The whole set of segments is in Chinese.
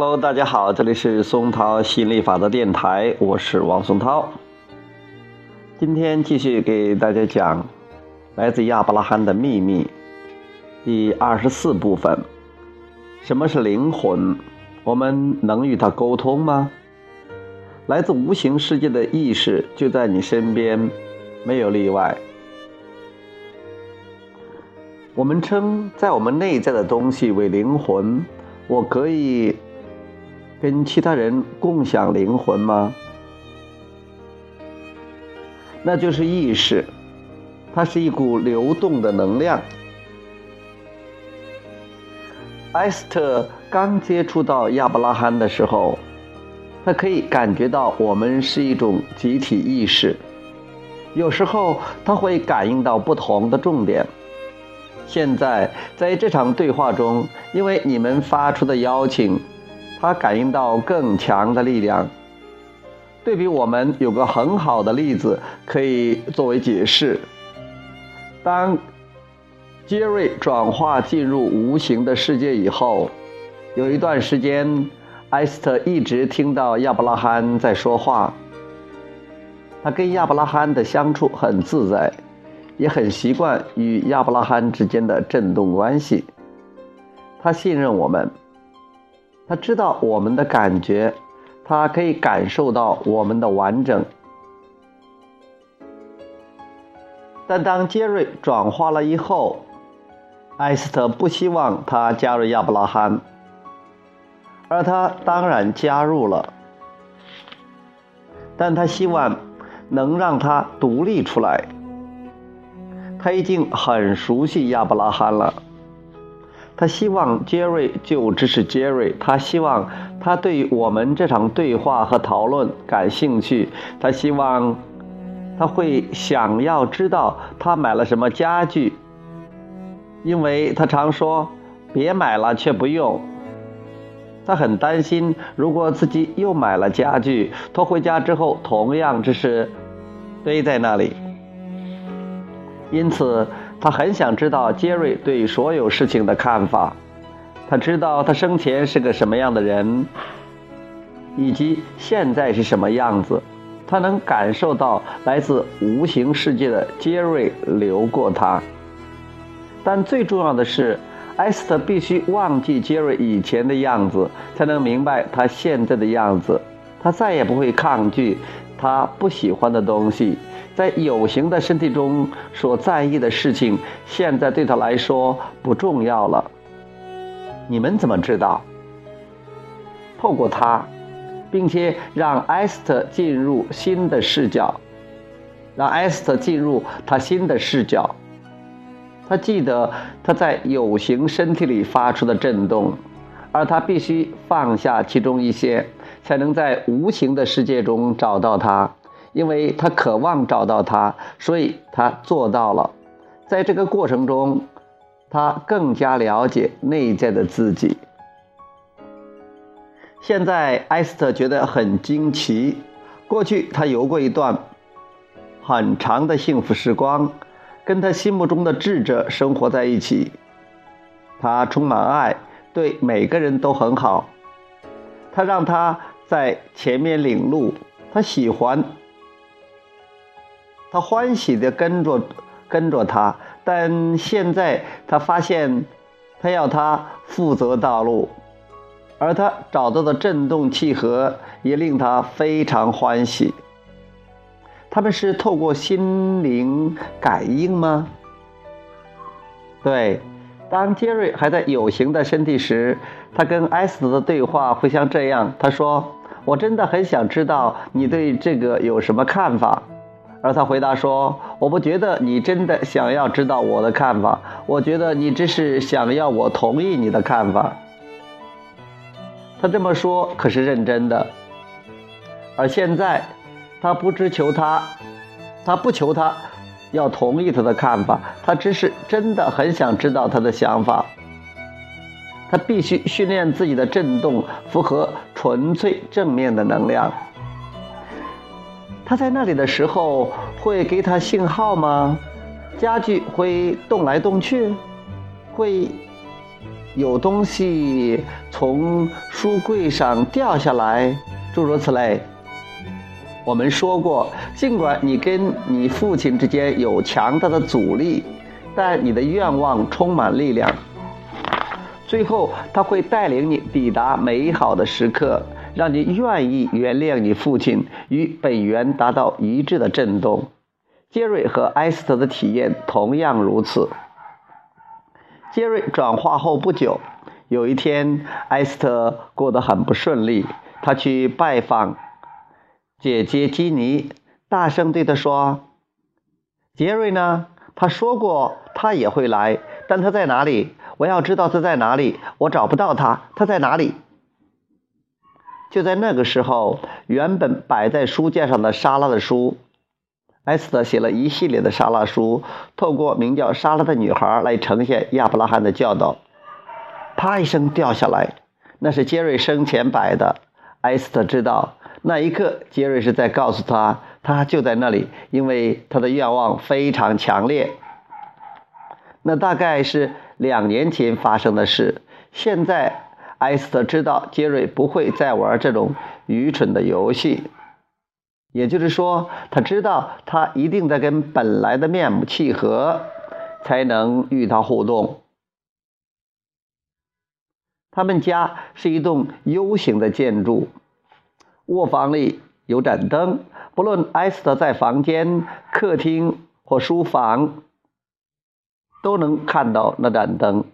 Hello，大家好，这里是松涛吸引力法则电台，我是王松涛。今天继续给大家讲来自亚伯拉罕的秘密第二十四部分：什么是灵魂？我们能与它沟通吗？来自无形世界的意识就在你身边，没有例外。我们称在我们内在的东西为灵魂。我可以跟其他人共享灵魂吗？那就是意识，它是一股流动的能量。埃斯特刚接触到亚伯拉罕的时候，他可以感觉到我们是一种集体意识。有时候他会感应到不同的重点。现在在这场对话中，因为你们发出的邀请，他感应到更强的力量。对比我们有个很好的例子可以作为解释：当杰瑞转化进入无形的世界以后，有一段时间，埃斯特一直听到亚伯拉罕在说话。他跟亚伯拉罕的相处很自在。也很习惯与亚伯拉罕之间的震动关系。他信任我们，他知道我们的感觉，他可以感受到我们的完整。但当杰瑞转化了以后，艾斯特不希望他加入亚伯拉罕，而他当然加入了，但他希望能让他独立出来。他已经很熟悉亚伯拉罕了。他希望杰瑞就支持杰瑞。他希望他对我们这场对话和讨论感兴趣。他希望他会想要知道他买了什么家具，因为他常说“别买了却不用”。他很担心，如果自己又买了家具，拖回家之后同样只是堆在那里。因此，他很想知道杰瑞对所有事情的看法。他知道他生前是个什么样的人，以及现在是什么样子。他能感受到来自无形世界的杰瑞流过他。但最重要的是，艾斯特必须忘记杰瑞以前的样子，才能明白他现在的样子。他再也不会抗拒他不喜欢的东西。在有形的身体中所在意的事情，现在对他来说不重要了。你们怎么知道？透过他，并且让艾斯特进入新的视角，让艾斯特进入他新的视角。他记得他在有形身体里发出的震动，而他必须放下其中一些，才能在无形的世界中找到他。因为他渴望找到他，所以他做到了。在这个过程中，他更加了解内在的自己。现在，埃斯特觉得很惊奇。过去，他游过一段很长的幸福时光，跟他心目中的智者生活在一起。他充满爱，对每个人都很好。他让他在前面领路，他喜欢。他欢喜地跟着跟着他，但现在他发现，他要他负责道路，而他找到的振动契合也令他非常欢喜。他们是透过心灵感应吗？对，当杰瑞还在有形的身体时，他跟艾斯的对话会像这样：他说：“我真的很想知道你对这个有什么看法。”而他回答说：“我不觉得你真的想要知道我的看法，我觉得你只是想要我同意你的看法。”他这么说可是认真的。而现在，他不知求他，他不求他要同意他的看法，他只是真的很想知道他的想法。他必须训练自己的振动符合纯粹正面的能量。他在那里的时候会给他信号吗？家具会动来动去，会有东西从书柜上掉下来，诸如此类。我们说过，尽管你跟你父亲之间有强大的阻力，但你的愿望充满力量。最后，他会带领你抵达美好的时刻，让你愿意原谅你父亲，与本源达到一致的震动。杰瑞和埃斯特的体验同样如此。杰瑞转化后不久，有一天，埃斯特过得很不顺利。他去拜访姐姐基尼，大声对她说：“杰瑞呢？他说过他也会来，但他在哪里？我要知道他在哪里。我找不到他，他在哪里？”就在那个时候，原本摆在书架上的莎拉的书。埃斯特写了一系列的沙拉书，透过名叫莎拉的女孩来呈现亚伯拉罕的教导。啪一声掉下来，那是杰瑞生前摆的。埃斯特知道，那一刻杰瑞是在告诉他，他就在那里，因为他的愿望非常强烈。那大概是两年前发生的事。现在埃斯特知道杰瑞不会再玩这种愚蠢的游戏。也就是说，他知道他一定在跟本来的面目契合，才能与他互动。他们家是一栋 U 型的建筑，卧房里有盏灯，不论埃斯特在房间、客厅或书房，都能看到那盏灯。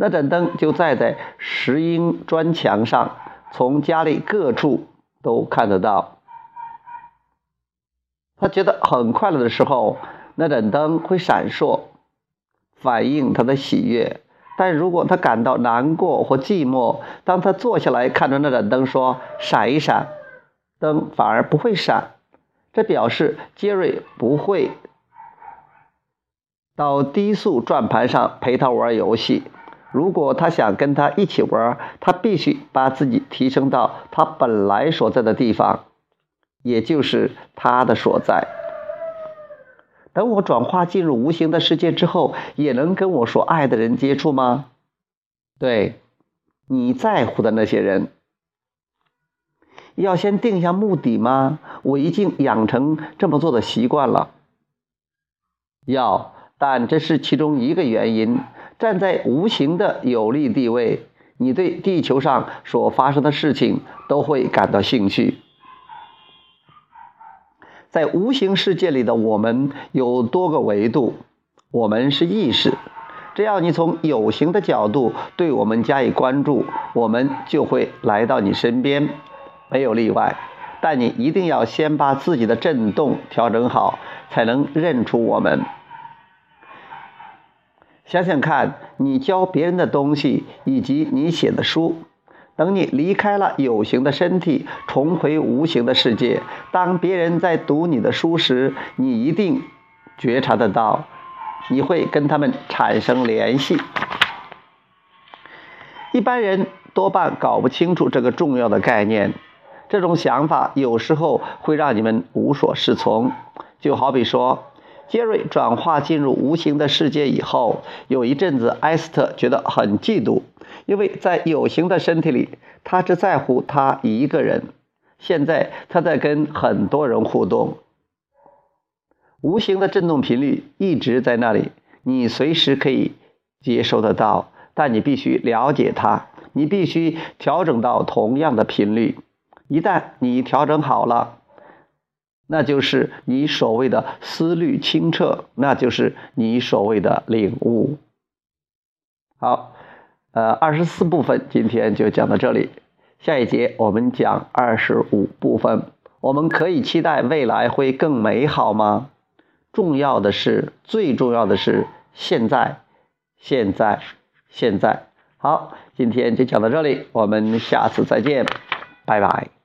那盏灯就在在石英砖墙上，从家里各处都看得到。他觉得很快乐的时候，那盏灯会闪烁，反映他的喜悦；但如果他感到难过或寂寞，当他坐下来看着那盏灯说“闪一闪”，灯反而不会闪。这表示杰瑞不会到低速转盘上陪他玩游戏。如果他想跟他一起玩，他必须把自己提升到他本来所在的地方。也就是他的所在。等我转化进入无形的世界之后，也能跟我所爱的人接触吗？对，你在乎的那些人。要先定下目的吗？我已经养成这么做的习惯了。要，但这是其中一个原因。站在无形的有利地位，你对地球上所发生的事情都会感到兴趣。在无形世界里的我们有多个维度，我们是意识。只要你从有形的角度对我们加以关注，我们就会来到你身边，没有例外。但你一定要先把自己的振动调整好，才能认出我们。想想看，你教别人的东西，以及你写的书。等你离开了有形的身体，重回无形的世界，当别人在读你的书时，你一定觉察得到，你会跟他们产生联系。一般人多半搞不清楚这个重要的概念，这种想法有时候会让你们无所适从。就好比说，杰瑞转化进入无形的世界以后，有一阵子，埃斯特觉得很嫉妒。因为在有形的身体里，他只在乎他一个人。现在他在跟很多人互动，无形的振动频率一直在那里，你随时可以接收得到。但你必须了解它，你必须调整到同样的频率。一旦你调整好了，那就是你所谓的思虑清澈，那就是你所谓的领悟。好。呃，二十四部分今天就讲到这里，下一节我们讲二十五部分。我们可以期待未来会更美好吗？重要的是，最重要的是现在，现在，现在。好，今天就讲到这里，我们下次再见，拜拜。